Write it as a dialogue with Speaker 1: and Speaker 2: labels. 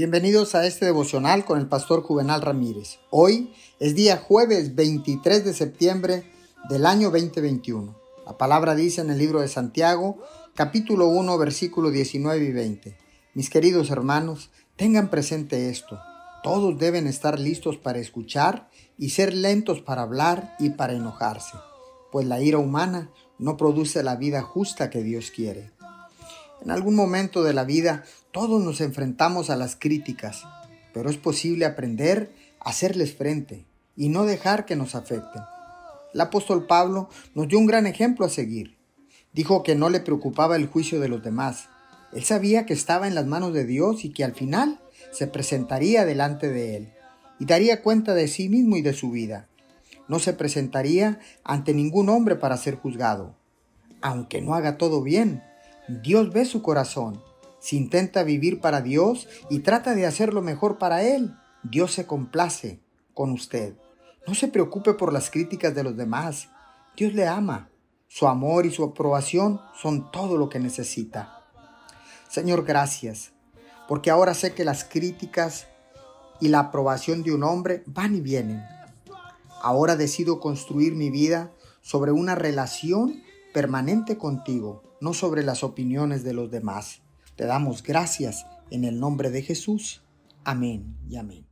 Speaker 1: Bienvenidos a este devocional con el pastor Juvenal Ramírez. Hoy es día jueves 23 de septiembre del año 2021. La palabra dice en el libro de Santiago, capítulo 1, versículo 19 y 20. Mis queridos hermanos, tengan presente esto. Todos deben estar listos para escuchar y ser lentos para hablar y para enojarse, pues la ira humana no produce la vida justa que Dios quiere. En algún momento de la vida todos nos enfrentamos a las críticas, pero es posible aprender a hacerles frente y no dejar que nos afecten. El apóstol Pablo nos dio un gran ejemplo a seguir. Dijo que no le preocupaba el juicio de los demás. Él sabía que estaba en las manos de Dios y que al final se presentaría delante de él y daría cuenta de sí mismo y de su vida. No se presentaría ante ningún hombre para ser juzgado. Aunque no haga todo bien, Dios ve su corazón. Si intenta vivir para Dios y trata de hacer lo mejor para Él, Dios se complace con usted. No se preocupe por las críticas de los demás. Dios le ama. Su amor y su aprobación son todo lo que necesita. Señor, gracias, porque ahora sé que las críticas y la aprobación de un hombre van y vienen. Ahora decido construir mi vida sobre una relación permanente contigo, no sobre las opiniones de los demás. Te damos gracias en el nombre de Jesús. Amén y amén.